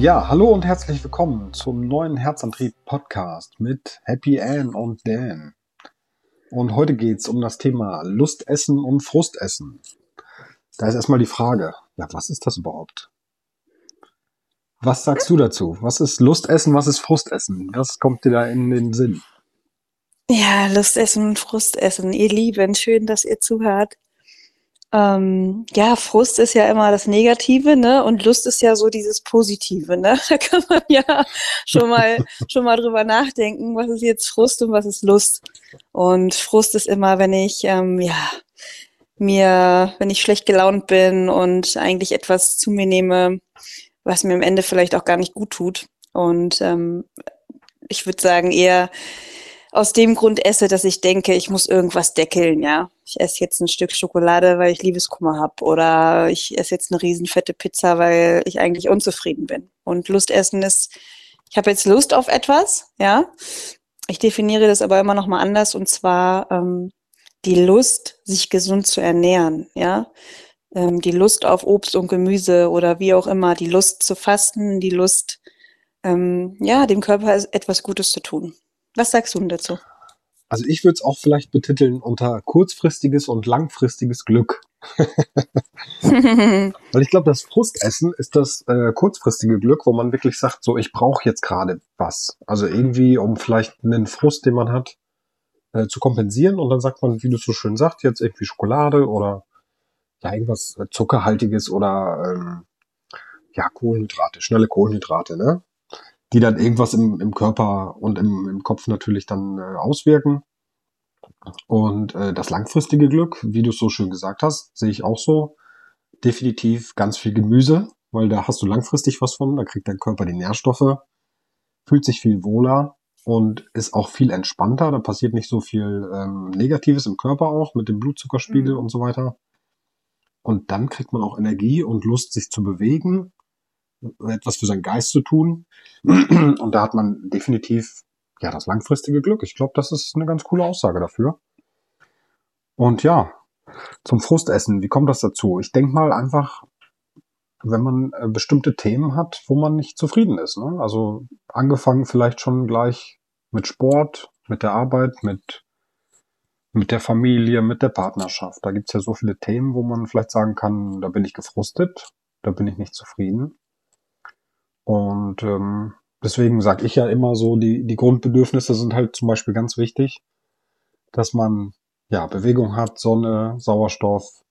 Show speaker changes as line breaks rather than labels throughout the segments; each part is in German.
Ja, hallo und herzlich willkommen zum neuen Herzantrieb Podcast mit Happy Ann und Dan. Und heute geht's um das Thema Lustessen und Frustessen. Da ist erstmal die Frage, ja, was ist das überhaupt? Was sagst du dazu? Was ist Lustessen, was ist Frustessen? Was kommt dir da in den Sinn?
Ja, Lustessen und Frustessen. Ihr Lieben, schön, dass ihr zuhört. Ähm, ja, Frust ist ja immer das Negative, ne? Und Lust ist ja so dieses Positive, ne? Da kann man ja schon mal, schon mal drüber nachdenken, was ist jetzt Frust und was ist Lust. Und Frust ist immer, wenn ich, ähm, ja, mir, wenn ich schlecht gelaunt bin und eigentlich etwas zu mir nehme, was mir am Ende vielleicht auch gar nicht gut tut. Und ähm, ich würde sagen, eher aus dem Grund esse, dass ich denke, ich muss irgendwas deckeln, ja. Ich esse jetzt ein Stück Schokolade, weil ich Liebeskummer habe. Oder ich esse jetzt eine riesenfette Pizza, weil ich eigentlich unzufrieden bin. Und Lustessen ist, ich habe jetzt Lust auf etwas, ja. Ich definiere das aber immer noch mal anders und zwar ähm, die Lust, sich gesund zu ernähren, ja ähm, die Lust auf Obst und Gemüse oder wie auch immer, die Lust zu fasten, die Lust, ähm, ja, dem Körper etwas Gutes zu tun. Was sagst du denn dazu?
Also ich würde es auch vielleicht betiteln unter kurzfristiges und langfristiges Glück. Weil ich glaube, das Frustessen ist das äh, kurzfristige Glück, wo man wirklich sagt, so ich brauche jetzt gerade was. Also irgendwie, um vielleicht einen Frust, den man hat, äh, zu kompensieren. Und dann sagt man, wie du so schön sagst, jetzt irgendwie Schokolade oder ja, irgendwas Zuckerhaltiges oder ähm, ja, Kohlenhydrate, schnelle Kohlenhydrate, ne? Die dann irgendwas im, im Körper und im, im Kopf natürlich dann äh, auswirken. Und äh, das langfristige Glück, wie du es so schön gesagt hast, sehe ich auch so. Definitiv ganz viel Gemüse, weil da hast du langfristig was von, da kriegt dein Körper die Nährstoffe, fühlt sich viel wohler und ist auch viel entspannter. Da passiert nicht so viel ähm, Negatives im Körper auch mit dem Blutzuckerspiegel mhm. und so weiter. Und dann kriegt man auch Energie und Lust, sich zu bewegen, etwas für seinen Geist zu tun. Und da hat man definitiv ja das langfristige Glück. Ich glaube, das ist eine ganz coole Aussage dafür. Und ja, zum Frustessen, wie kommt das dazu? Ich denke mal einfach, wenn man äh, bestimmte Themen hat, wo man nicht zufrieden ist. Ne? Also angefangen vielleicht schon gleich mit Sport, mit der Arbeit, mit mit der Familie, mit der Partnerschaft. Da gibt's ja so viele Themen, wo man vielleicht sagen kann, da bin ich gefrustet, da bin ich nicht zufrieden. Und ähm, deswegen sage ich ja immer so, die, die Grundbedürfnisse sind halt zum Beispiel ganz wichtig, dass man ja Bewegung hat, Sonne, Sauerstoff.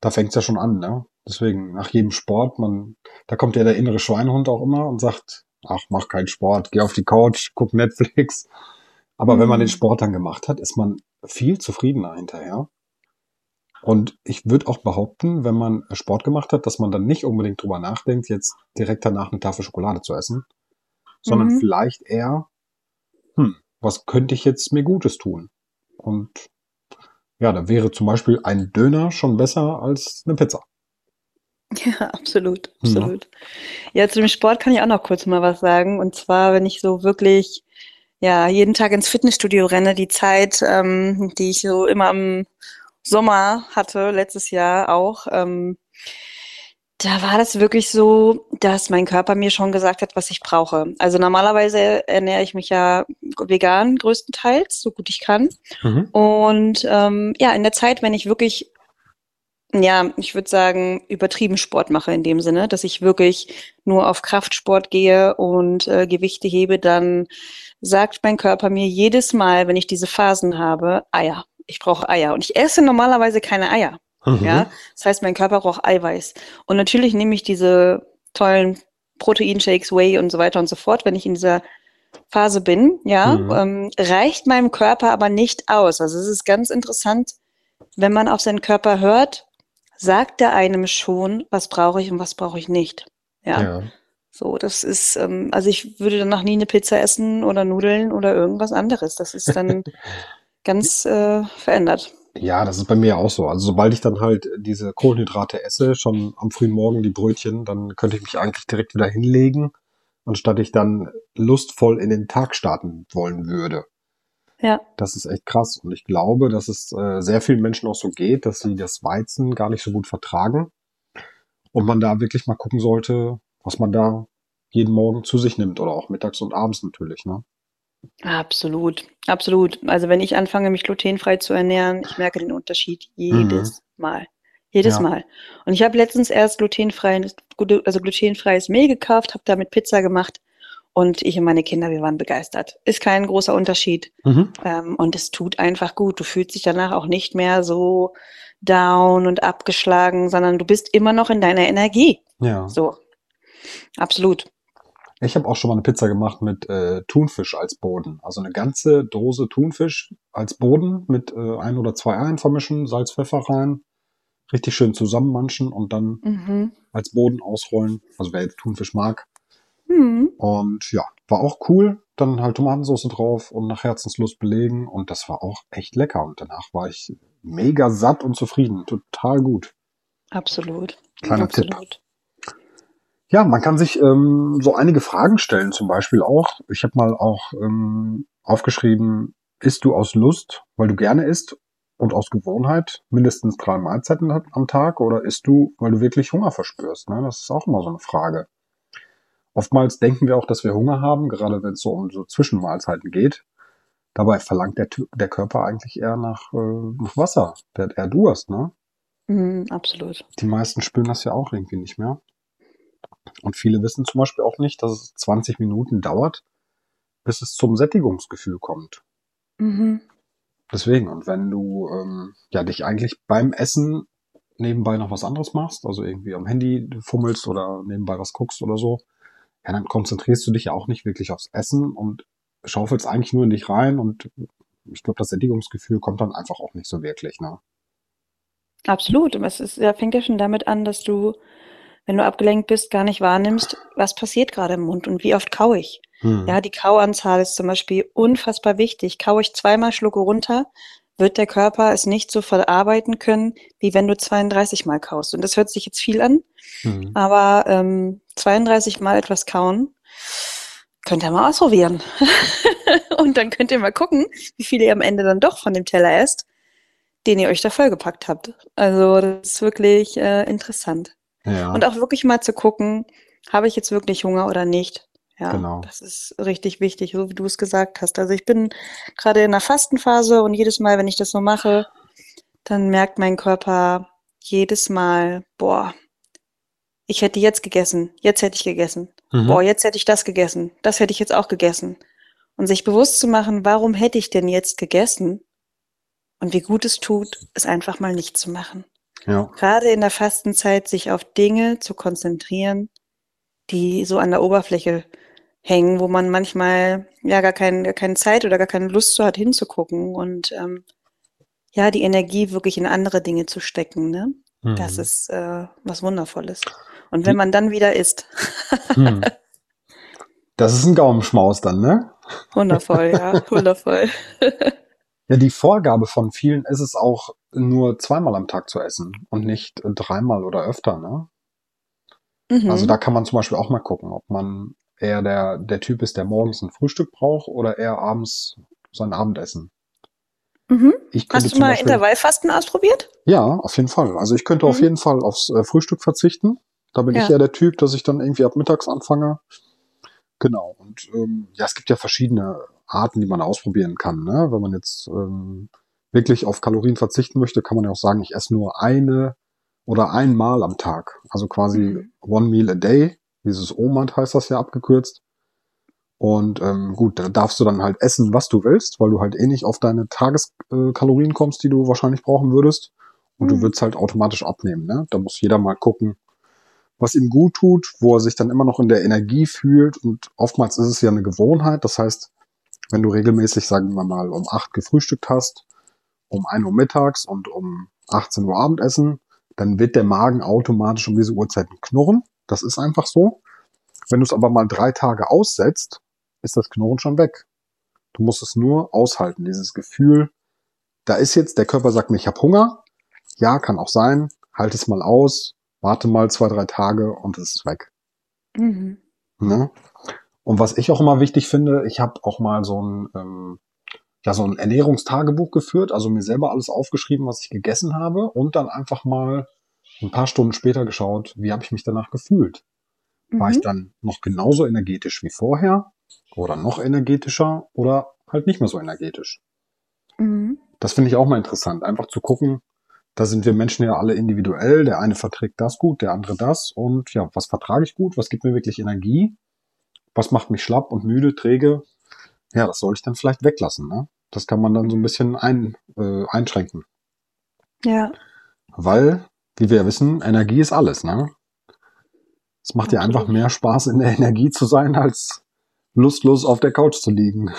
Da fängt's ja schon an, ne? Deswegen nach jedem Sport, man, da kommt ja der innere Schweinehund auch immer und sagt, ach, mach keinen Sport, geh auf die Couch, guck Netflix. Aber mhm. wenn man den mhm. Sport dann gemacht hat, ist man viel zufriedener hinterher. Und ich würde auch behaupten, wenn man Sport gemacht hat, dass man dann nicht unbedingt drüber nachdenkt, jetzt direkt danach eine Tafel Schokolade zu essen, sondern mhm. vielleicht eher, hm, was könnte ich jetzt mir Gutes tun? Und ja, da wäre zum Beispiel ein Döner schon besser als eine Pizza.
Ja, absolut, absolut. Ja. ja, zu dem Sport kann ich auch noch kurz mal was sagen. Und zwar, wenn ich so wirklich ja, jeden Tag ins Fitnessstudio renne. Die Zeit, ähm, die ich so immer im Sommer hatte, letztes Jahr auch, ähm, da war das wirklich so, dass mein Körper mir schon gesagt hat, was ich brauche. Also normalerweise ernähre ich mich ja vegan größtenteils, so gut ich kann. Mhm. Und ähm, ja, in der Zeit, wenn ich wirklich ja, ich würde sagen, übertrieben Sport mache in dem Sinne, dass ich wirklich nur auf Kraftsport gehe und äh, Gewichte hebe, dann sagt mein Körper mir jedes Mal, wenn ich diese Phasen habe, Eier. Ich brauche Eier. Und ich esse normalerweise keine Eier. Mhm. Ja, das heißt, mein Körper braucht Eiweiß. Und natürlich nehme ich diese tollen Proteinshakes, Whey und so weiter und so fort, wenn ich in dieser Phase bin, ja, mhm. ähm, reicht meinem Körper aber nicht aus. Also es ist ganz interessant, wenn man auf seinen Körper hört, sagt er einem schon, was brauche ich und was brauche ich nicht. Ja. ja. So, das ist, ähm, also ich würde danach nie eine Pizza essen oder Nudeln oder irgendwas anderes. Das ist dann ganz äh, verändert.
Ja, das ist bei mir auch so. Also sobald ich dann halt diese Kohlenhydrate esse, schon am frühen Morgen die Brötchen, dann könnte ich mich eigentlich direkt wieder hinlegen, anstatt ich dann lustvoll in den Tag starten wollen würde.
Ja.
Das ist echt krass. Und ich glaube, dass es äh, sehr vielen Menschen auch so geht, dass sie das Weizen gar nicht so gut vertragen. Und man da wirklich mal gucken sollte, was man da jeden Morgen zu sich nimmt oder auch mittags und abends natürlich, ne?
Absolut, absolut. Also wenn ich anfange, mich glutenfrei zu ernähren, ich merke den Unterschied jedes mhm. Mal. Jedes ja. Mal. Und ich habe letztens erst glutenfrei, also glutenfreies Mehl gekauft, habe damit Pizza gemacht und ich und meine Kinder, wir waren begeistert. Ist kein großer Unterschied. Mhm. Ähm, und es tut einfach gut. Du fühlst dich danach auch nicht mehr so down und abgeschlagen, sondern du bist immer noch in deiner Energie.
Ja.
So. Absolut.
Ich habe auch schon mal eine Pizza gemacht mit äh, Thunfisch als Boden. Also eine ganze Dose Thunfisch als Boden mit äh, ein oder zwei Eiern vermischen, Salz, Pfeffer rein, richtig schön zusammenmanschen und dann mhm. als Boden ausrollen. Also wer jetzt Thunfisch mag. Mhm. Und ja, war auch cool. Dann halt Tomatensauce drauf und nach Herzenslust belegen. Und das war auch echt lecker. Und danach war ich mega satt und zufrieden. Total gut.
Absolut.
Kleiner Absolut. Tipp. Ja, man kann sich ähm, so einige Fragen stellen, zum Beispiel auch. Ich habe mal auch ähm, aufgeschrieben, isst du aus Lust, weil du gerne isst und aus Gewohnheit mindestens drei Mahlzeiten am Tag oder isst du, weil du wirklich Hunger verspürst? Ne? Das ist auch immer so eine Frage. Oftmals denken wir auch, dass wir Hunger haben, gerade wenn es so um so Zwischenmahlzeiten geht. Dabei verlangt der, der Körper eigentlich eher nach, äh, nach Wasser. Der hat eher Durst, ne?
Mm, absolut.
Die meisten spüren das ja auch irgendwie nicht mehr. Und viele wissen zum Beispiel auch nicht, dass es 20 Minuten dauert, bis es zum Sättigungsgefühl kommt. Mhm. Deswegen, und wenn du ähm, ja dich eigentlich beim Essen nebenbei noch was anderes machst, also irgendwie am Handy fummelst oder nebenbei was guckst oder so, ja, dann konzentrierst du dich ja auch nicht wirklich aufs Essen und schaufelst eigentlich nur in dich rein und ich glaube, das Sättigungsgefühl kommt dann einfach auch nicht so wirklich, ne?
Absolut. Und es ist, ja, fängt ja schon damit an, dass du wenn du abgelenkt bist, gar nicht wahrnimmst, was passiert gerade im Mund und wie oft kaue ich. Hm. Ja, die Kauanzahl ist zum Beispiel unfassbar wichtig. Kaue ich zweimal Schlucke runter, wird der Körper es nicht so verarbeiten können, wie wenn du 32 Mal kaust. Und das hört sich jetzt viel an, hm. aber ähm, 32 Mal etwas kauen, könnt ihr mal ausprobieren. und dann könnt ihr mal gucken, wie viel ihr am Ende dann doch von dem Teller esst, den ihr euch da vollgepackt habt. Also das ist wirklich äh, interessant.
Ja.
Und auch wirklich mal zu gucken, habe ich jetzt wirklich Hunger oder nicht. Ja,
genau.
das ist richtig wichtig, so wie du es gesagt hast. Also ich bin gerade in der Fastenphase und jedes Mal, wenn ich das so mache, dann merkt mein Körper jedes Mal, boah, ich hätte jetzt gegessen, jetzt hätte ich gegessen. Mhm. Boah, jetzt hätte ich das gegessen, das hätte ich jetzt auch gegessen. Und sich bewusst zu machen, warum hätte ich denn jetzt gegessen? Und wie gut es tut, es einfach mal nicht zu machen.
Ja.
Gerade in der Fastenzeit sich auf Dinge zu konzentrieren, die so an der Oberfläche hängen, wo man manchmal ja gar, kein, gar keine Zeit oder gar keine Lust so hat hinzugucken und ähm, ja, die Energie wirklich in andere Dinge zu stecken. Ne? Mhm. Das ist äh, was Wundervolles. Und wenn man dann wieder isst.
mhm. Das ist ein Gaumenschmaus dann, ne?
Wundervoll, ja, wundervoll.
Ja, die Vorgabe von vielen ist es auch, nur zweimal am Tag zu essen und nicht dreimal oder öfter, ne? Mhm. Also da kann man zum Beispiel auch mal gucken, ob man eher der, der Typ ist, der morgens ein Frühstück braucht oder eher abends sein Abendessen.
Mhm. Hast du mal Beispiel, Intervallfasten ausprobiert?
Ja, auf jeden Fall. Also ich könnte mhm. auf jeden Fall aufs äh, Frühstück verzichten. Da bin ja. ich eher der Typ, dass ich dann irgendwie ab mittags anfange. Genau. Und ähm, ja, es gibt ja verschiedene Arten, die man ausprobieren kann. Ne? Wenn man jetzt ähm, wirklich auf Kalorien verzichten möchte, kann man ja auch sagen, ich esse nur eine oder einmal am Tag. Also quasi mhm. one meal a day. Dieses OMAD heißt das ja abgekürzt. Und ähm, gut, da darfst du dann halt essen, was du willst, weil du halt eh nicht auf deine Tageskalorien äh, kommst, die du wahrscheinlich brauchen würdest. Und mhm. du würdest halt automatisch abnehmen. Ne? Da muss jeder mal gucken, was ihm gut tut, wo er sich dann immer noch in der Energie fühlt. Und oftmals ist es ja eine Gewohnheit. Das heißt, wenn du regelmäßig, sagen wir mal, um acht gefrühstückt hast, um ein Uhr mittags und um 18 Uhr Abendessen, dann wird der Magen automatisch um diese Uhrzeiten knurren. Das ist einfach so. Wenn du es aber mal drei Tage aussetzt, ist das Knurren schon weg. Du musst es nur aushalten, dieses Gefühl, da ist jetzt, der Körper sagt mir, ich habe Hunger. Ja, kann auch sein. Halt es mal aus, warte mal zwei, drei Tage und es ist weg. Mhm. Ne? Und was ich auch immer wichtig finde, ich habe auch mal so ein, ähm, ja, so ein Ernährungstagebuch geführt, also mir selber alles aufgeschrieben, was ich gegessen habe und dann einfach mal ein paar Stunden später geschaut, wie habe ich mich danach gefühlt. War
Mhm.
ich dann noch genauso energetisch wie vorher oder noch energetischer oder halt nicht mehr so energetisch?
Mhm.
Das finde ich auch mal interessant, einfach zu gucken, da sind wir Menschen ja alle individuell. Der eine verträgt das gut, der andere das. Und ja, was vertrage ich gut? Was gibt mir wirklich Energie? Was macht mich schlapp und müde, träge? Ja, das soll ich dann vielleicht weglassen. Ne? Das kann man dann so ein bisschen ein, äh, einschränken.
Ja,
Weil, wie wir ja wissen, Energie ist alles. Ne? Es macht ja einfach mehr Spaß, in der Energie zu sein, als lustlos auf der Couch zu liegen.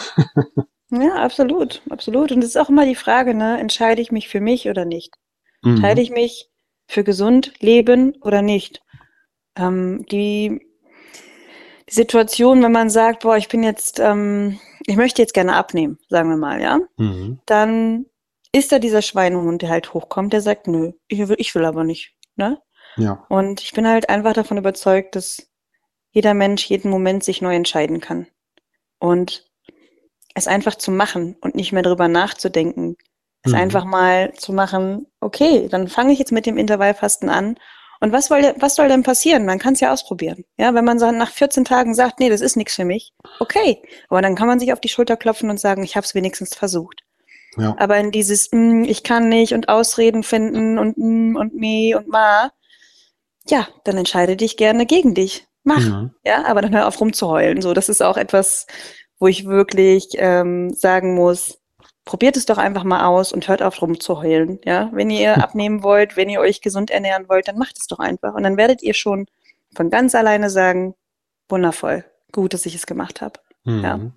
ja, absolut, absolut. Und es ist auch immer die Frage, ne, entscheide ich mich für mich oder nicht?
Mhm.
Entscheide ich mich für gesund leben oder nicht? Ähm, die, die Situation, wenn man sagt, boah, ich bin jetzt, ähm, ich möchte jetzt gerne abnehmen, sagen wir mal, ja,
Mhm.
dann ist da dieser Schweinehund, der halt hochkommt, der sagt, nö, ich will, ich will aber nicht, ne?
Ja.
Und ich bin halt einfach davon überzeugt, dass jeder Mensch jeden Moment sich neu entscheiden kann. Und es einfach zu machen und nicht mehr drüber nachzudenken. Es
Mhm.
einfach mal zu machen, okay, dann fange ich jetzt mit dem Intervallfasten an. Und was soll, was soll denn passieren? Man kann es ja ausprobieren. Ja, wenn man so nach 14 Tagen sagt, nee, das ist nichts für mich, okay. Aber dann kann man sich auf die Schulter klopfen und sagen, ich habe es wenigstens versucht.
Ja.
Aber in dieses, mm, ich kann nicht und Ausreden finden und mm, und me und ma, ja, dann entscheide dich gerne gegen dich. Mach.
Mhm.
Ja, aber dann hör auf rumzuheulen. So, das ist auch etwas, wo ich wirklich ähm, sagen muss, probiert es doch einfach mal aus und hört auf rumzuheulen. Ja, wenn ihr abnehmen wollt, wenn ihr euch gesund ernähren wollt, dann macht es doch einfach. Und dann werdet ihr schon von ganz alleine sagen, wundervoll, gut, dass ich es gemacht habe. Ja.
Mhm.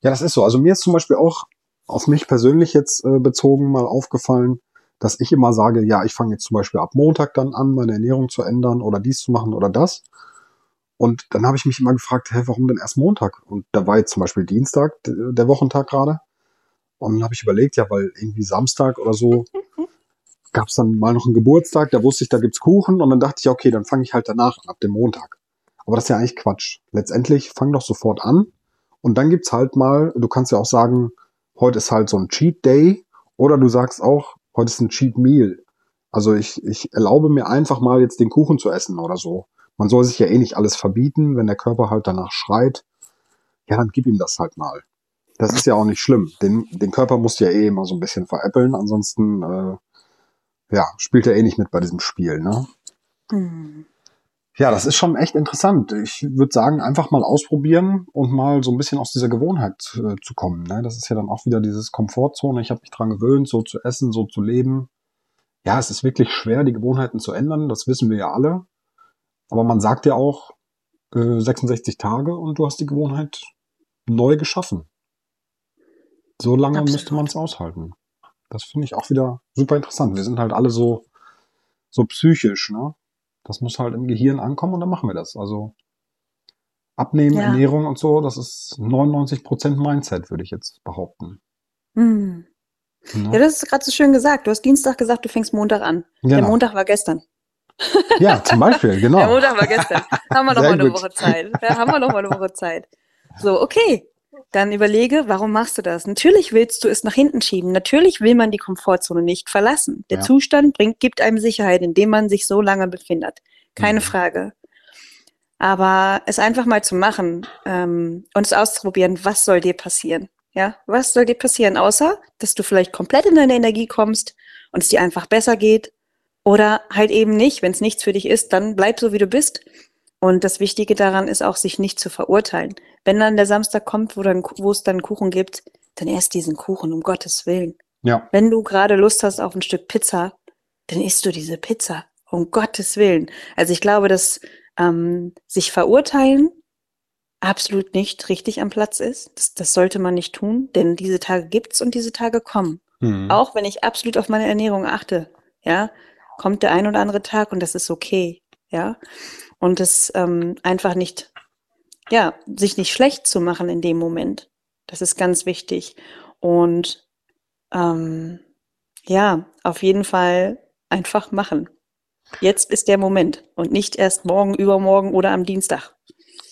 Ja, das ist so. Also mir ist zum Beispiel auch auf mich persönlich jetzt äh, bezogen mal aufgefallen, dass ich immer sage, ja, ich fange jetzt zum Beispiel ab Montag dann an, meine Ernährung zu ändern oder dies zu machen oder das. Und dann habe ich mich immer gefragt, hä, warum denn erst Montag? Und da war jetzt zum Beispiel Dienstag, der Wochentag gerade. Und dann habe ich überlegt, ja, weil irgendwie Samstag oder so gab es dann mal noch einen Geburtstag, da wusste ich, da gibt's Kuchen. Und dann dachte ich, okay, dann fange ich halt danach an, ab dem Montag. Aber das ist ja eigentlich Quatsch. Letztendlich fang doch sofort an. Und dann gibt's halt mal, du kannst ja auch sagen, heute ist halt so ein Cheat Day. Oder du sagst auch, heute ist ein Cheat Meal. Also ich, ich erlaube mir einfach mal jetzt den Kuchen zu essen oder so. Man soll sich ja eh nicht alles verbieten, wenn der Körper halt danach schreit. Ja, dann gib ihm das halt mal. Das ist ja auch nicht schlimm. Den, den Körper musst du ja eh immer so ein bisschen veräppeln. Ansonsten, äh, ja, spielt er eh nicht mit bei diesem Spiel, ne?
Hm.
Ja, das ist schon echt interessant. Ich würde sagen, einfach mal ausprobieren und mal so ein bisschen aus dieser Gewohnheit äh, zu kommen. Ne? Das ist ja dann auch wieder dieses Komfortzone. Ich habe mich dran gewöhnt, so zu essen, so zu leben. Ja, es ist wirklich schwer, die Gewohnheiten zu ändern. Das wissen wir ja alle. Aber man sagt ja auch äh, 66 Tage und du hast die Gewohnheit neu geschaffen. So lange
Absolut.
müsste man es aushalten. Das finde ich auch wieder super interessant. Wir sind halt alle so, so psychisch, ne? Das muss halt im Gehirn ankommen und dann machen wir das. Also Abnehmen,
Ja.
Ernährung und so, das ist 99% Mindset, würde ich jetzt behaupten.
Hm.
Ne?
Ja, das ist gerade so schön gesagt. Du hast Dienstag gesagt, du fängst Montag an. Der
Genau.
Montag war gestern.
Ja, zum Beispiel, genau.
Der Montag war gestern. haben wir noch
Sehr
mal eine
gut.
Woche Zeit. Ja, haben wir noch mal eine Woche Zeit. So, okay. Dann überlege, warum machst du das? Natürlich willst du es nach hinten schieben. Natürlich will man die Komfortzone nicht verlassen. Der
Ja.
Zustand bringt, gibt einem Sicherheit, in dem man sich so lange befindet. Keine
Mhm.
Frage. Aber es einfach mal zu machen ähm, und es auszuprobieren, was soll dir passieren? Ja, was soll dir passieren? Außer, dass du vielleicht komplett in deine Energie kommst und es dir einfach besser geht. Oder halt eben nicht. Wenn es nichts für dich ist, dann bleib so, wie du bist. Und das Wichtige daran ist auch, sich nicht zu verurteilen. Wenn dann der Samstag kommt, wo, dann, wo es dann Kuchen gibt, dann erst diesen Kuchen, um Gottes Willen.
Ja,
Wenn du gerade Lust hast auf ein Stück Pizza, dann isst du diese Pizza, um Gottes Willen. Also ich glaube, dass ähm, sich verurteilen absolut nicht richtig am Platz ist. Das, das sollte man nicht tun, denn diese Tage gibt's und diese Tage kommen.
mhm.
Auch wenn ich absolut auf meine Ernährung achte, ja, kommt der ein oder andere Tag und das ist okay, ja. Und das ähm, einfach nicht, ja, sich nicht schlecht zu machen in dem Moment. Das ist ganz wichtig. Und ähm, ja, auf jeden Fall einfach machen. Jetzt ist der Moment und nicht erst morgen, übermorgen oder am Dienstag.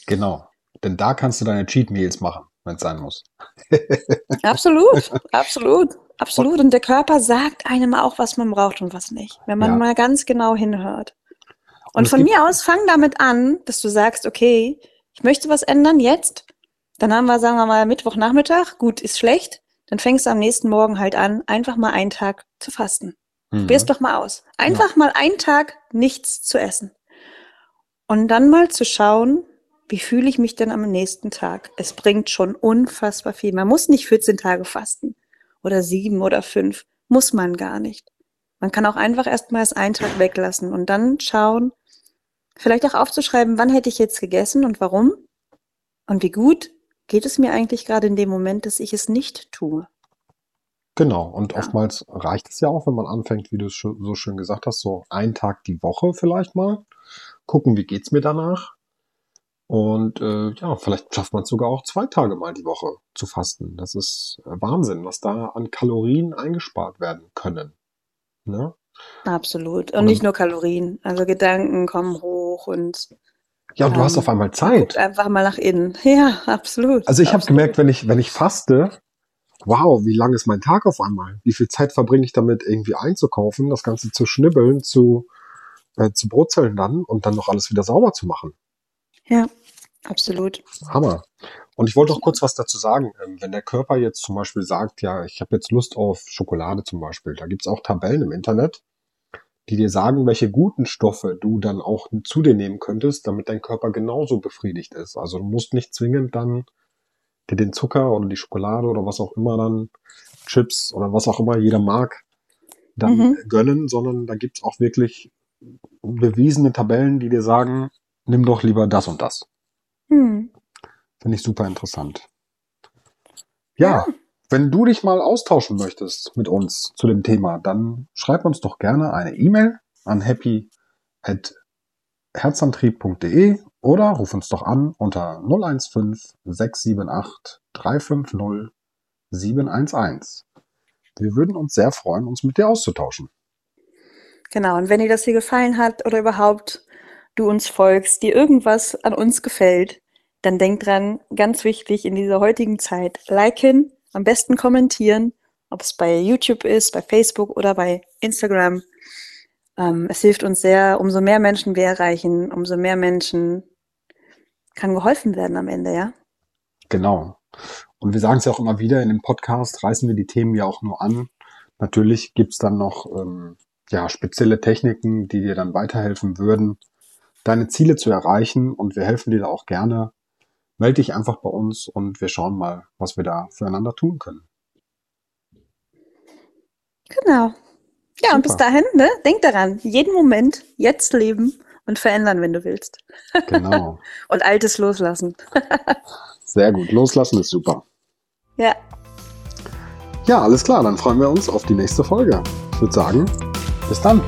genau. Denn da kannst du deine Cheat Meals machen, wenn es sein muss.
Absolut, absolut, absolut. Und der Körper sagt einem auch, was man braucht und was nicht, wenn man
Ja.
mal ganz genau hinhört. Und, und von mir aus fang damit an, dass du sagst, okay, ich möchte was ändern jetzt. Dann haben wir, sagen wir mal, Mittwochnachmittag. Gut, ist schlecht. Dann fängst du am nächsten Morgen halt an, einfach mal einen Tag zu fasten. Mhm. Probier's doch mal aus. Einfach ja. mal einen Tag nichts zu essen. Und dann mal zu schauen, wie fühle ich mich denn am nächsten Tag? Es bringt schon unfassbar viel. Man muss nicht 14 Tage fasten oder sieben oder fünf. Muss man gar nicht. Man kann auch einfach erstmal das einen Tag weglassen und dann schauen, vielleicht auch aufzuschreiben, wann hätte ich jetzt gegessen und warum und wie gut geht es mir eigentlich gerade in dem Moment, dass ich es nicht tue.
Genau, und ja. oftmals reicht es ja auch, wenn man anfängt, wie du es so schön gesagt hast, so einen Tag die Woche vielleicht mal. Gucken, wie geht es mir danach. Und äh, ja, vielleicht schafft man es sogar auch zwei Tage mal die Woche zu fasten. Das ist äh, Wahnsinn, was da an Kalorien eingespart werden können. Ne?
Absolut. Und, und nicht nur Kalorien. Also Gedanken kommen hoch und
ja, und du hast ähm, auf einmal Zeit.
Einfach mal nach innen. Ja, absolut.
Also ich habe gemerkt, wenn ich, wenn ich faste, wow, wie lang ist mein Tag auf einmal? Wie viel Zeit verbringe ich damit, irgendwie einzukaufen, das Ganze zu schnibbeln, zu, äh, zu brutzeln dann und dann noch alles wieder sauber zu machen?
Ja, absolut.
Hammer. Und ich wollte auch kurz was dazu sagen. Ähm, wenn der Körper jetzt zum Beispiel sagt, ja, ich habe jetzt Lust auf Schokolade zum Beispiel, da gibt's auch Tabellen im Internet, die dir sagen, welche guten Stoffe du dann auch zu dir nehmen könntest, damit dein Körper genauso befriedigt ist. Also du musst nicht zwingend dann dir den Zucker oder die Schokolade oder was auch immer dann, Chips oder was auch immer jeder mag, dann mhm. gönnen, sondern da gibt's auch wirklich bewiesene Tabellen, die dir sagen, nimm doch lieber das und das. Hm. Finde ich super interessant. Ja, ja, wenn du dich mal austauschen möchtest mit uns zu dem Thema, dann schreib uns doch gerne eine E-Mail an happy@herzantrieb.de oder ruf uns doch an unter 015 678 350 711. Wir würden uns sehr freuen, uns mit dir auszutauschen.
Genau, und wenn dir das hier gefallen hat oder überhaupt du uns folgst, dir irgendwas an uns gefällt, dann denk dran, ganz wichtig in dieser heutigen Zeit, liken, am besten kommentieren, ob es bei YouTube ist, bei Facebook oder bei Instagram. Ähm, es hilft uns sehr, umso mehr Menschen wir erreichen, umso mehr Menschen kann geholfen werden am Ende, ja?
Genau. Und wir sagen es ja auch immer wieder, in dem Podcast reißen wir die Themen ja auch nur an. Natürlich gibt's dann noch ähm, ja, spezielle Techniken, die dir dann weiterhelfen würden, deine Ziele zu erreichen und wir helfen dir da auch gerne. Melde dich einfach bei uns und wir schauen mal, was wir da füreinander tun können.
Genau. Ja, Super. und bis dahin, ne, denk daran, jeden Moment jetzt leben und verändern, wenn du willst. Genau. und Altes loslassen.
Sehr gut. Loslassen ist super.
Ja.
Ja, alles klar. Dann freuen wir uns auf die nächste Folge. Ich würde sagen, bis dann.